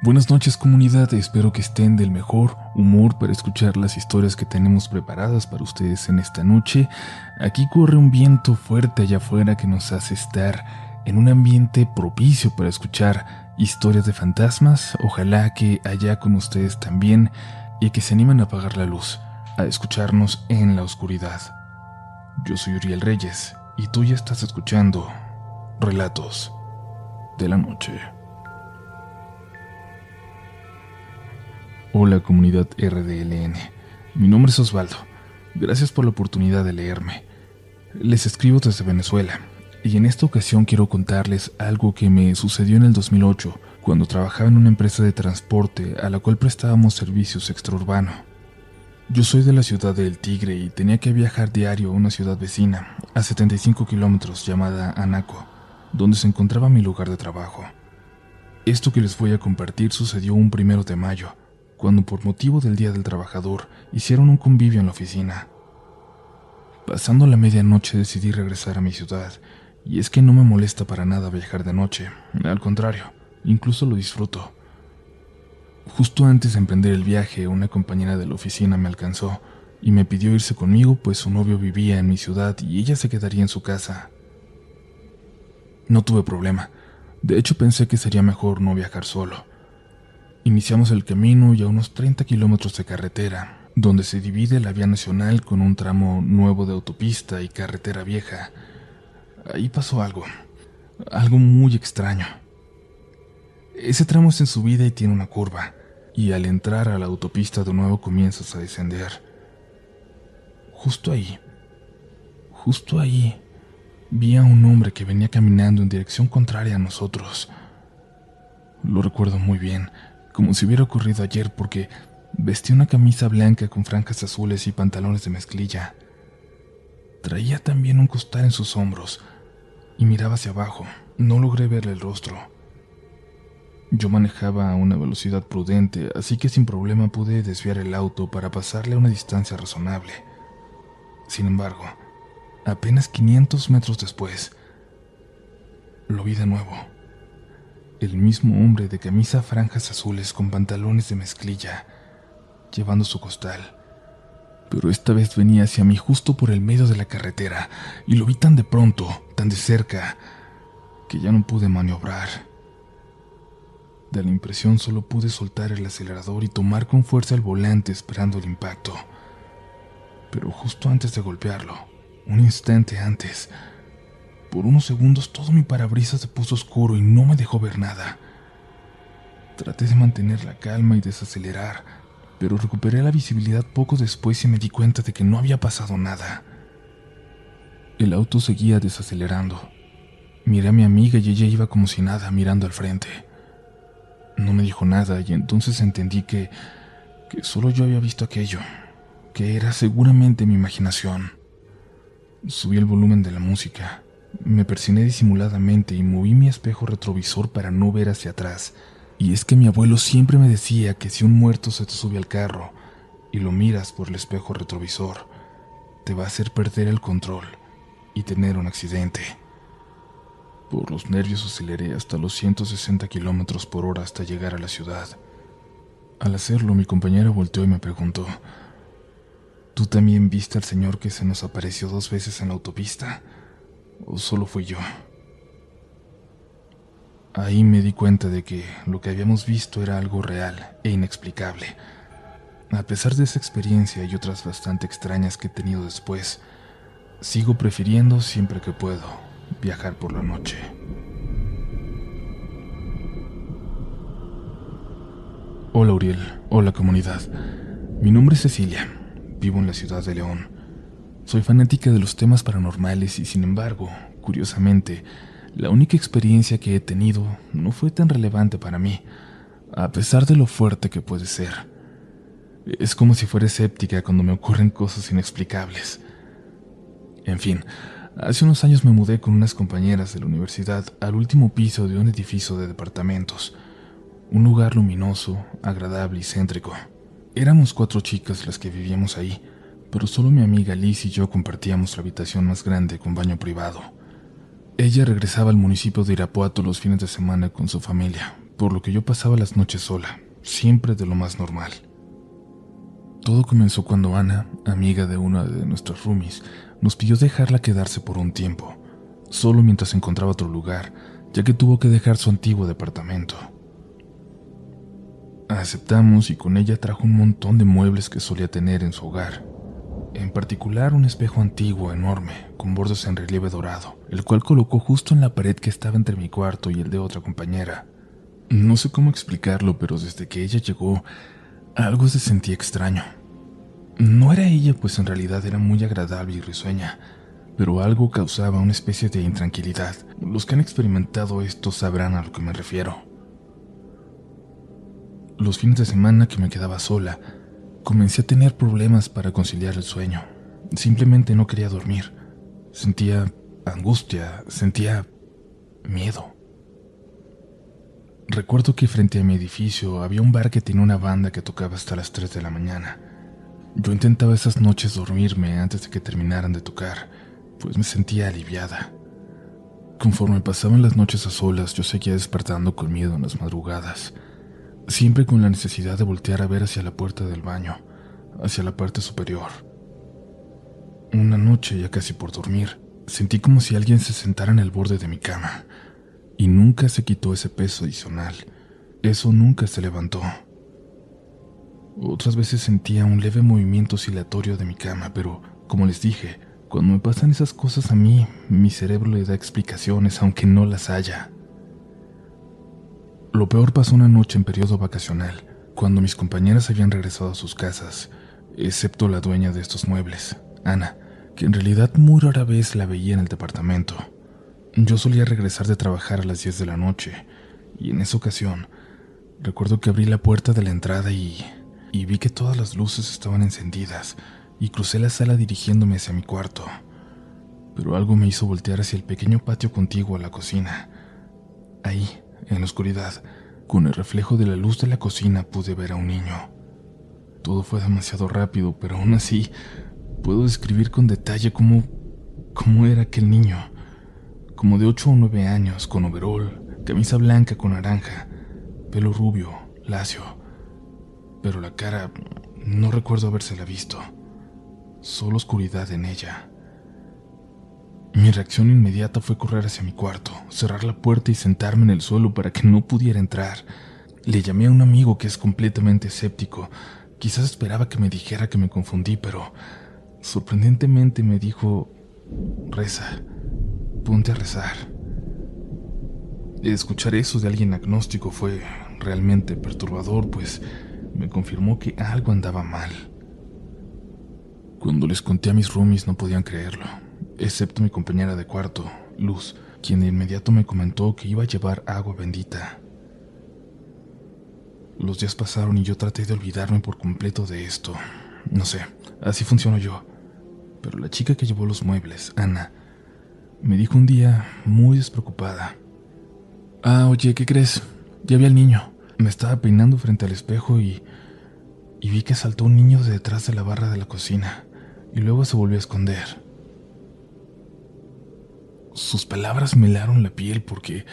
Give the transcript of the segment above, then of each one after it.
Buenas noches comunidad, espero que estén del mejor humor para escuchar las historias que tenemos preparadas para ustedes en esta noche. Aquí corre un viento fuerte allá afuera que nos hace estar en un ambiente propicio para escuchar historias de fantasmas. Ojalá que allá con ustedes también y que se animen a apagar la luz, a escucharnos en la oscuridad. Yo soy Uriel Reyes y tú ya estás escuchando Relatos de la Noche. Hola comunidad RDLN, mi nombre es Osvaldo. Gracias por la oportunidad de leerme. Les escribo desde Venezuela y en esta ocasión quiero contarles algo que me sucedió en el 2008 cuando trabajaba en una empresa de transporte a la cual prestábamos servicios extraurbano. Yo soy de la ciudad de El Tigre y tenía que viajar diario a una ciudad vecina, a 75 kilómetros llamada Anaco, donde se encontraba mi lugar de trabajo. Esto que les voy a compartir sucedió un primero de mayo, cuando por motivo del Día del Trabajador hicieron un convivio en la oficina. Pasando la medianoche decidí regresar a mi ciudad, y es que no me molesta para nada viajar de noche, al contrario, incluso lo disfruto. Justo antes de emprender el viaje, una compañera de la oficina me alcanzó y me pidió irse conmigo, pues su novio vivía en mi ciudad y ella se quedaría en su casa. No tuve problema. De hecho, pensé que sería mejor no viajar solo. Iniciamos el camino y a unos 30 kilómetros de carretera, donde se divide la vía nacional con un tramo nuevo de autopista y carretera vieja. Ahí pasó algo, algo muy extraño. Ese tramo es en subida y tiene una curva, y al entrar a la autopista de nuevo comienzas a descender. Justo ahí, justo ahí, vi a un hombre que venía caminando en dirección contraria a nosotros. Lo recuerdo muy bien como si hubiera ocurrido ayer porque vestía una camisa blanca con franjas azules y pantalones de mezclilla. Traía también un costal en sus hombros y miraba hacia abajo. No logré verle el rostro. Yo manejaba a una velocidad prudente, así que sin problema pude desviar el auto para pasarle a una distancia razonable. Sin embargo, apenas 500 metros después, lo vi de nuevo el mismo hombre de camisa franjas azules con pantalones de mezclilla, llevando su costal. Pero esta vez venía hacia mí justo por el medio de la carretera, y lo vi tan de pronto, tan de cerca, que ya no pude maniobrar. De la impresión solo pude soltar el acelerador y tomar con fuerza el volante esperando el impacto. Pero justo antes de golpearlo, un instante antes, por unos segundos todo mi parabrisas se puso oscuro y no me dejó ver nada. Traté de mantener la calma y desacelerar, pero recuperé la visibilidad poco después y me di cuenta de que no había pasado nada. El auto seguía desacelerando. Miré a mi amiga y ella iba como si nada, mirando al frente. No me dijo nada y entonces entendí que, que solo yo había visto aquello, que era seguramente mi imaginación. Subí el volumen de la música. Me persiné disimuladamente y moví mi espejo retrovisor para no ver hacia atrás. Y es que mi abuelo siempre me decía que si un muerto se te sube al carro y lo miras por el espejo retrovisor, te va a hacer perder el control y tener un accidente. Por los nervios aceleré hasta los 160 kilómetros por hora hasta llegar a la ciudad. Al hacerlo, mi compañera volteó y me preguntó: ¿Tú también viste al señor que se nos apareció dos veces en la autopista? ¿O solo fui yo? Ahí me di cuenta de que lo que habíamos visto era algo real e inexplicable. A pesar de esa experiencia y otras bastante extrañas que he tenido después, sigo prefiriendo siempre que puedo viajar por la noche. Hola Uriel, hola comunidad. Mi nombre es Cecilia, vivo en la ciudad de León. Soy fanática de los temas paranormales y sin embargo, curiosamente, la única experiencia que he tenido no fue tan relevante para mí, a pesar de lo fuerte que puede ser. Es como si fuera escéptica cuando me ocurren cosas inexplicables. En fin, hace unos años me mudé con unas compañeras de la universidad al último piso de un edificio de departamentos, un lugar luminoso, agradable y céntrico. Éramos cuatro chicas las que vivíamos ahí, pero solo mi amiga Liz y yo compartíamos la habitación más grande con baño privado. Ella regresaba al municipio de Irapuato los fines de semana con su familia, por lo que yo pasaba las noches sola, siempre de lo más normal. Todo comenzó cuando Ana, amiga de una de nuestras roomies, nos pidió dejarla quedarse por un tiempo, solo mientras encontraba otro lugar, ya que tuvo que dejar su antiguo departamento. Aceptamos y con ella trajo un montón de muebles que solía tener en su hogar, en particular un espejo antiguo enorme, con bordes en relieve dorado, el cual colocó justo en la pared que estaba entre mi cuarto y el de otra compañera. No sé cómo explicarlo, pero desde que ella llegó, algo se sentía extraño. No era ella, pues en realidad era muy agradable y risueña, pero algo causaba una especie de intranquilidad. Los que han experimentado esto sabrán a lo que me refiero. Los fines de semana que me quedaba sola, comencé a tener problemas para conciliar el sueño. Simplemente no quería dormir. Sentía angustia, sentía miedo. Recuerdo que frente a mi edificio había un bar que tenía una banda que tocaba hasta las 3 de la mañana. Yo intentaba esas noches dormirme antes de que terminaran de tocar, pues me sentía aliviada. Conforme pasaban las noches a solas, yo seguía despertando con miedo en las madrugadas, siempre con la necesidad de voltear a ver hacia la puerta del baño, hacia la parte superior. Una noche, ya casi por dormir, sentí como si alguien se sentara en el borde de mi cama y nunca se quitó ese peso adicional. Eso nunca se levantó. Otras veces sentía un leve movimiento oscilatorio de mi cama, pero, como les dije, cuando me pasan esas cosas a mí, mi cerebro le da explicaciones aunque no las haya. Lo peor pasó una noche en periodo vacacional, cuando mis compañeras habían regresado a sus casas, excepto la dueña de estos muebles, Ana, que en realidad muy rara vez la veía en el departamento. Yo solía regresar de trabajar a las 10 de la noche, y en esa ocasión recuerdo que abrí la puerta de la entrada y, y vi que todas las luces estaban encendidas, y crucé la sala dirigiéndome hacia mi cuarto. Pero algo me hizo voltear hacia el pequeño patio contiguo a la cocina. Ahí, en la oscuridad, con el reflejo de la luz de la cocina pude ver a un niño. Todo fue demasiado rápido, pero aún así puedo describir con detalle cómo, cómo era aquel niño como de 8 o 9 años, con overol, camisa blanca con naranja, pelo rubio, lacio. Pero la cara no recuerdo habérsela visto, solo oscuridad en ella. Mi reacción inmediata fue correr hacia mi cuarto, cerrar la puerta y sentarme en el suelo para que no pudiera entrar. Le llamé a un amigo que es completamente escéptico. Quizás esperaba que me dijera que me confundí, pero sorprendentemente me dijo, reza ponte a rezar. Escuchar eso de alguien agnóstico fue realmente perturbador, pues me confirmó que algo andaba mal. Cuando les conté a mis roomies no podían creerlo, excepto mi compañera de cuarto, Luz, quien de inmediato me comentó que iba a llevar agua bendita. Los días pasaron y yo traté de olvidarme por completo de esto. No sé, así funciono yo. Pero la chica que llevó los muebles, Ana, me dijo un día, muy despreocupada. Ah, oye, ¿qué crees? Ya vi al niño. Me estaba peinando frente al espejo y, y vi que saltó un niño de detrás de la barra de la cocina y luego se volvió a esconder. Sus palabras me helaron la piel porque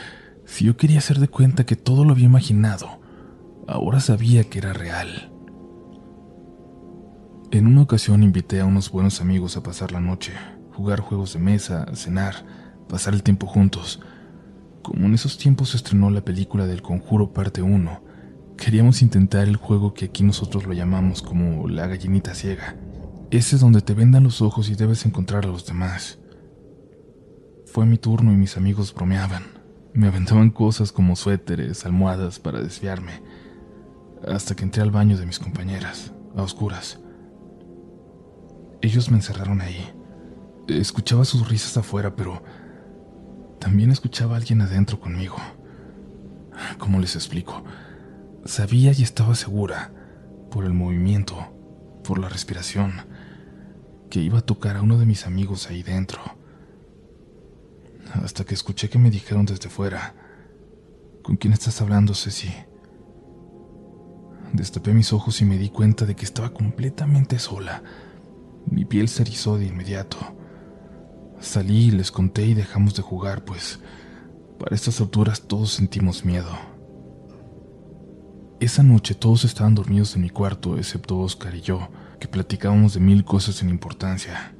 si yo quería hacer de cuenta que todo lo había imaginado, ahora sabía que era real. En una ocasión invité a unos buenos amigos a pasar la noche, jugar juegos de mesa, cenar, pasar el tiempo juntos. Como en esos tiempos se estrenó la película del Conjuro parte 1, queríamos intentar el juego que aquí nosotros lo llamamos como la gallinita ciega. Ese es donde te vendan los ojos y debes encontrar a los demás. Fue mi turno y mis amigos bromeaban. Me aventaban cosas como suéteres, almohadas para desviarme, hasta que entré al baño de mis compañeras, a oscuras. Ellos me encerraron ahí. Escuchaba sus risas afuera, pero también escuchaba a alguien adentro conmigo. ¿Cómo les explico? Sabía y estaba segura, por el movimiento, por la respiración, que iba a tocar a uno de mis amigos ahí dentro. Hasta que escuché que me dijeron desde fuera, ¿con quién estás hablando, Ceci? Destapé mis ojos y me di cuenta de que estaba completamente sola. Mi piel se erizó de inmediato. Salí, les conté y dejamos de jugar, pues para estas alturas todos sentimos miedo. Esa noche todos estaban dormidos en mi cuarto, excepto Oscar y yo, que platicábamos de mil cosas sin importancia.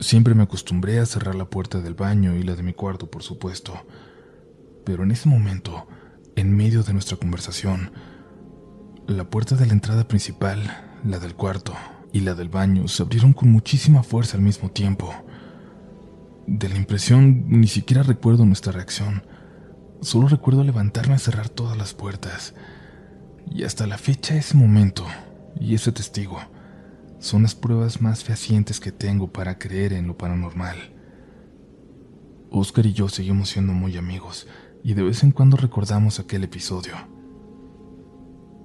Siempre me acostumbré a cerrar la puerta del baño y la de mi cuarto, por supuesto. Pero en ese momento, en medio de nuestra conversación, la puerta de la entrada principal, la del cuarto y la del baño se abrieron con muchísima fuerza al mismo tiempo. De la impresión ni siquiera recuerdo nuestra reacción. Solo recuerdo levantarme a cerrar todas las puertas. Y hasta la fecha ese momento y ese testigo son las pruebas más fehacientes que tengo para creer en lo paranormal. Oscar y yo seguimos siendo muy amigos y de vez en cuando recordamos aquel episodio.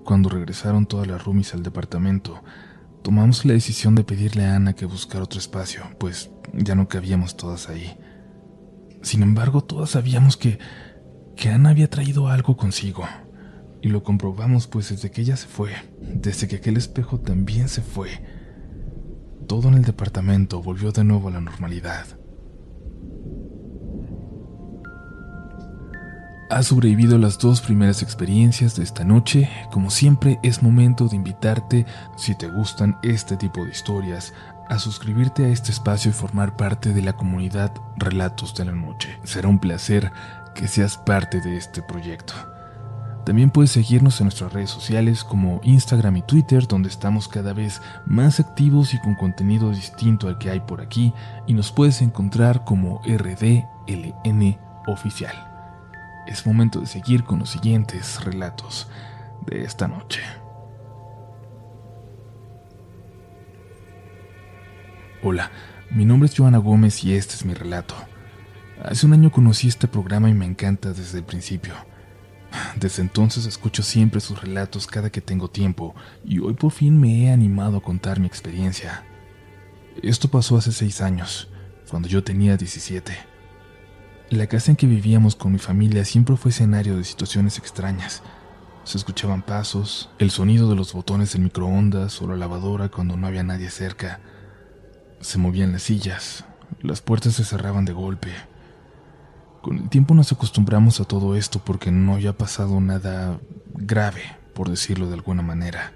Cuando regresaron todas las roomies al departamento, tomamos la decisión de pedirle a Ana que buscara otro espacio, pues ya no cabíamos todas ahí. Sin embargo, todas sabíamos que, que Ana había traído algo consigo, y lo comprobamos pues desde que ella se fue, desde que aquel espejo también se fue. Todo en el departamento volvió de nuevo a la normalidad. Has sobrevivido las dos primeras experiencias de esta noche. Como siempre, es momento de invitarte, si te gustan este tipo de historias, a suscribirte a este espacio y formar parte de la comunidad Relatos de la Noche. Será un placer que seas parte de este proyecto. También puedes seguirnos en nuestras redes sociales como Instagram y Twitter, donde estamos cada vez más activos y con contenido distinto al que hay por aquí, y nos puedes encontrar como RDLN Oficial. Es momento de seguir con los siguientes relatos de esta noche. Hola, mi nombre es Joana Gómez y este es mi relato. Hace un año conocí este programa y me encanta desde el principio. Desde entonces escucho siempre sus relatos cada que tengo tiempo y hoy por fin me he animado a contar mi experiencia. Esto pasó hace seis años, cuando yo tenía 17. La casa en que vivíamos con mi familia siempre fue escenario de situaciones extrañas. Se escuchaban pasos, el sonido de los botones del microondas o la lavadora cuando no había nadie cerca. Se movían las sillas, las puertas se cerraban de golpe, con el tiempo nos acostumbramos a todo esto porque no había pasado nada grave, por decirlo de alguna manera.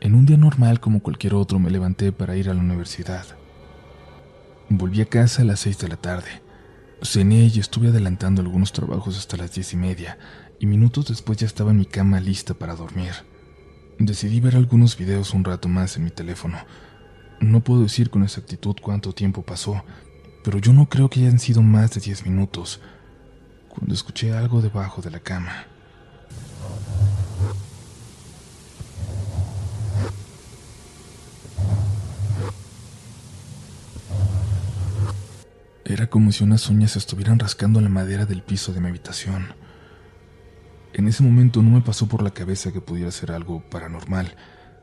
En un día normal como cualquier otro me levanté para ir a la universidad. Volví a casa a las seis de la tarde. Cené y estuve adelantando algunos trabajos hasta las diez y media, y minutos después ya estaba en mi cama lista para dormir. Decidí ver algunos videos un rato más en mi teléfono. No puedo decir con exactitud cuánto tiempo pasó, pero yo no creo que hayan sido más de diez minutos cuando escuché algo debajo de la cama. Era como si unas uñas estuvieran rascando la madera del piso de mi habitación. En ese momento no me pasó por la cabeza que pudiera ser algo paranormal.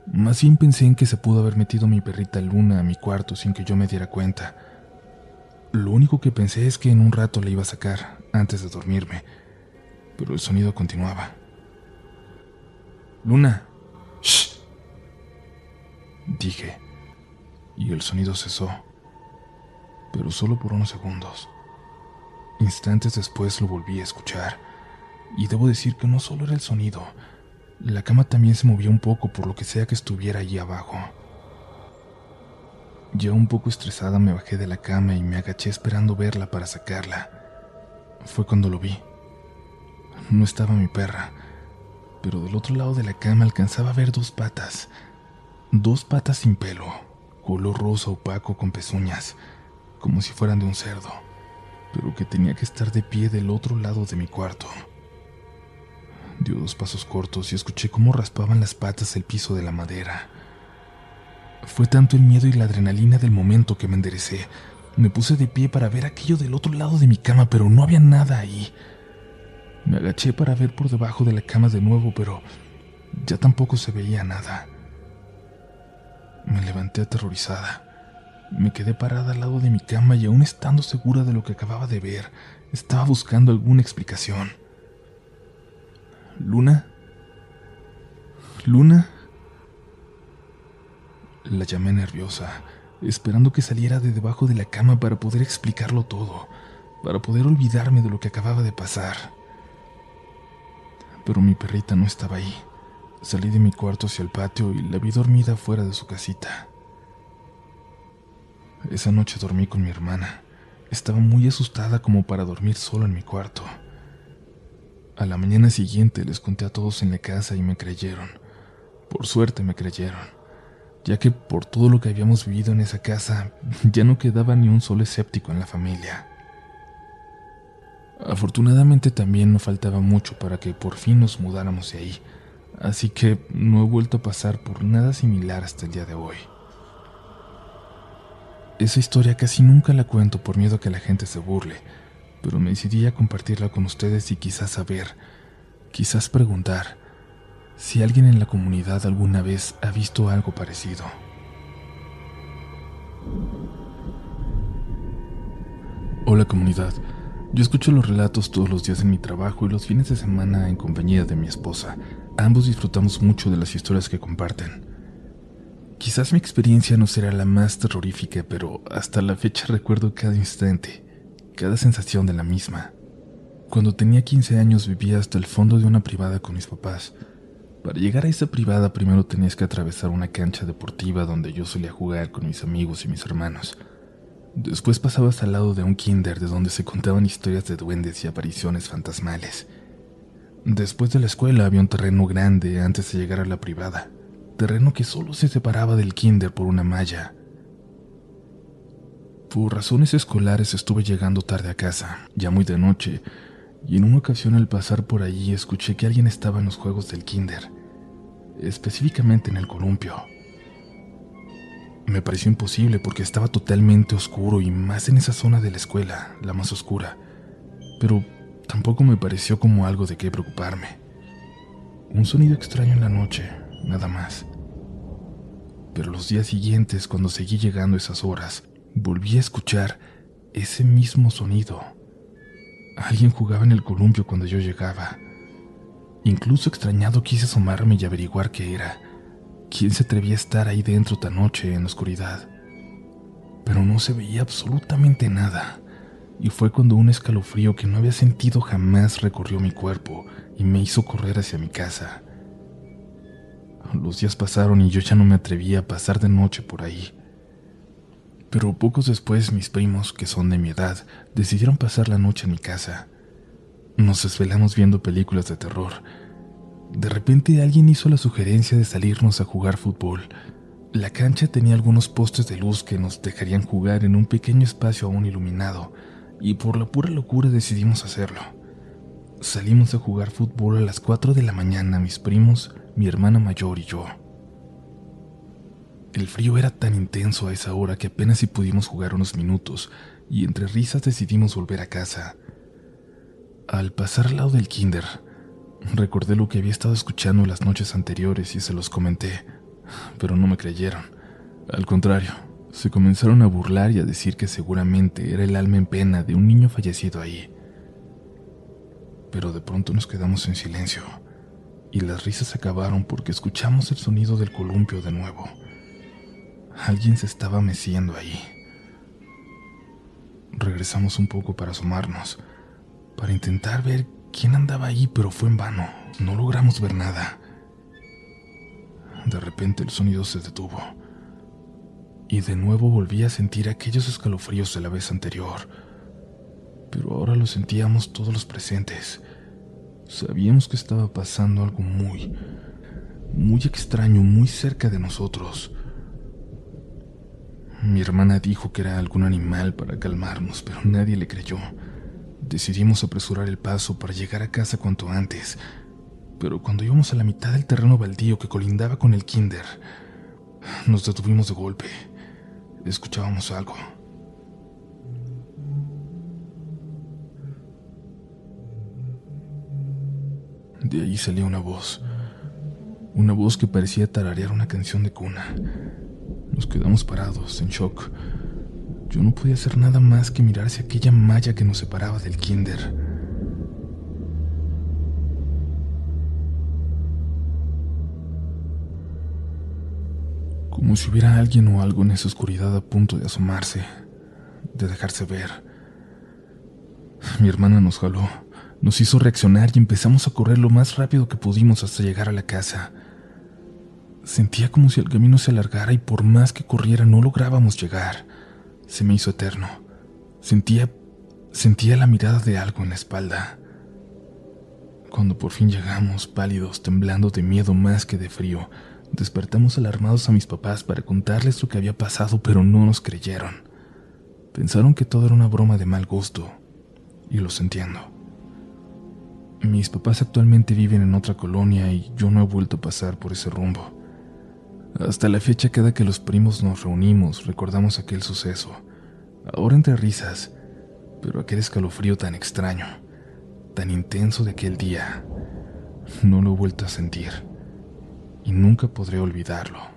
Más bien pensé en que se pudo haber metido mi perrita Luna a mi cuarto sin que yo me diera cuenta. Lo único que pensé es que en un rato la iba a sacar antes de dormirme, pero el sonido continuaba. Luna. Shh. Dije, y el sonido cesó, pero solo por unos segundos. Instantes después lo volví a escuchar, y debo decir que no solo era el sonido, la cama también se movía un poco por lo que sea que estuviera allí abajo. Ya un poco estresada me bajé de la cama y me agaché esperando verla para sacarla. Fue cuando lo vi. No estaba mi perra, pero del otro lado de la cama alcanzaba a ver dos patas. Dos patas sin pelo, color rosa opaco con pezuñas, como si fueran de un cerdo, pero que tenía que estar de pie del otro lado de mi cuarto. Dio dos pasos cortos y escuché cómo raspaban las patas el piso de la madera. Fue tanto el miedo y la adrenalina del momento que me enderecé. Me puse de pie para ver aquello del otro lado de mi cama, pero no había nada ahí. Me agaché para ver por debajo de la cama de nuevo, pero ya tampoco se veía nada. Me levanté aterrorizada. Me quedé parada al lado de mi cama y aún estando segura de lo que acababa de ver, estaba buscando alguna explicación. ¿Luna? ¿Luna? La llamé nerviosa, esperando que saliera de debajo de la cama para poder explicarlo todo, para poder olvidarme de lo que acababa de pasar. pero mi perrita no estaba ahí. Salí de mi cuarto hacia el patio y la vi dormida fuera de su casita. Esa noche dormí con mi hermana. Estaba muy asustada como para dormir solo en mi cuarto. A la mañana siguiente les conté a todos en la casa y me creyeron. Por suerte me creyeron, ya que por todo lo que habíamos vivido en esa casa ya no quedaba ni un solo escéptico en la familia. Afortunadamente también no faltaba mucho para que por fin nos mudáramos de ahí, así que no he vuelto a pasar por nada similar hasta el día de hoy. Esa historia casi nunca la cuento por miedo a que la gente se burle, pero me decidí a compartirla con ustedes y quizás saber, quizás preguntar, si alguien en la comunidad alguna vez ha visto algo parecido. Hola comunidad, yo escucho los relatos todos los días en mi trabajo y los fines de semana en compañía de mi esposa. Ambos disfrutamos mucho de las historias que comparten. Quizás mi experiencia no será la más terrorífica, pero hasta la fecha recuerdo cada instante cada sensación de la misma. Cuando tenía 15 años vivía hasta el fondo de una privada con mis papás. Para llegar a esa privada primero tenías que atravesar una cancha deportiva donde yo solía jugar con mis amigos y mis hermanos. Después pasabas al lado de un kinder de donde se contaban historias de duendes y apariciones fantasmales. Después de la escuela había un terreno grande antes de llegar a la privada, terreno que solo se separaba del kinder por una malla. Por razones escolares estuve llegando tarde a casa, ya muy de noche, y en una ocasión al pasar por allí escuché que alguien estaba en los juegos del kinder, específicamente en el columpio. Me pareció imposible porque estaba totalmente oscuro y más en esa zona de la escuela, la más oscura, pero tampoco me pareció como algo de qué preocuparme. Un sonido extraño en la noche, nada más. Pero los días siguientes, cuando seguí llegando esas horas, volví a escuchar ese mismo sonido. Alguien jugaba en el columpio cuando yo llegaba. Incluso extrañado quise asomarme y averiguar qué era. ¿Quién se atrevía a estar ahí dentro tan noche en la oscuridad? Pero no se veía absolutamente nada, y fue cuando un escalofrío que no había sentido jamás recorrió mi cuerpo y me hizo correr hacia mi casa. Los días pasaron y yo ya no me atrevía a pasar de noche por ahí. Pero pocos después mis primos, que son de mi edad, decidieron pasar la noche en mi casa. Nos desvelamos viendo películas de terror. De repente alguien hizo la sugerencia de salirnos a jugar fútbol. La cancha tenía algunos postes de luz que nos dejarían jugar en un pequeño espacio aún iluminado, y por la pura locura decidimos hacerlo. Salimos a jugar fútbol a las 4 de la mañana mis primos, mi hermana mayor y yo. El frío era tan intenso a esa hora que apenas si pudimos jugar unos minutos, y entre risas decidimos volver a casa. Al pasar al lado del kinder, recordé lo que había estado escuchando las noches anteriores y se los comenté, pero no me creyeron. Al contrario, se comenzaron a burlar y a decir que seguramente era el alma en pena de un niño fallecido ahí. Pero de pronto nos quedamos en silencio, y las risas acabaron porque escuchamos el sonido del columpio de nuevo. Alguien se estaba meciendo ahí. Regresamos un poco para asomarnos, para intentar ver quién andaba ahí, pero fue en vano. No logramos ver nada. De repente el sonido se detuvo. Y de nuevo volví a sentir aquellos escalofríos de la vez anterior. Pero ahora lo sentíamos todos los presentes. Sabíamos que estaba pasando algo muy, muy extraño, muy cerca de nosotros. Mi hermana dijo que era algún animal para calmarnos, pero nadie le creyó. Decidimos apresurar el paso para llegar a casa cuanto antes, pero cuando íbamos a la mitad del terreno baldío que colindaba con el kinder, nos detuvimos de golpe. Escuchábamos algo. De ahí salía una voz, una voz que parecía tararear una canción de cuna. Nos quedamos parados, en shock. Yo no podía hacer nada más que mirar aquella malla que nos separaba del kinder. Como si hubiera alguien o algo en esa oscuridad a punto de asomarse, de dejarse ver. Mi hermana nos jaló, nos hizo reaccionar y empezamos a correr lo más rápido que pudimos hasta llegar a la casa. Sentía como si el camino se alargara y por más que corriera no lográbamos llegar. Se me hizo eterno. Sentía sentía la mirada de algo en la espalda. Cuando por fin llegamos, pálidos, temblando de miedo más que de frío, despertamos alarmados a mis papás para contarles lo que había pasado, pero no nos creyeron. Pensaron que todo era una broma de mal gusto, y los entiendo. Mis papás actualmente viven en otra colonia y yo no he vuelto a pasar por ese rumbo. Hasta la fecha cada que los primos nos reunimos recordamos aquel suceso, ahora entre risas, pero aquel escalofrío tan extraño, tan intenso de aquel día, no lo he vuelto a sentir y nunca podré olvidarlo.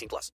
18 plus.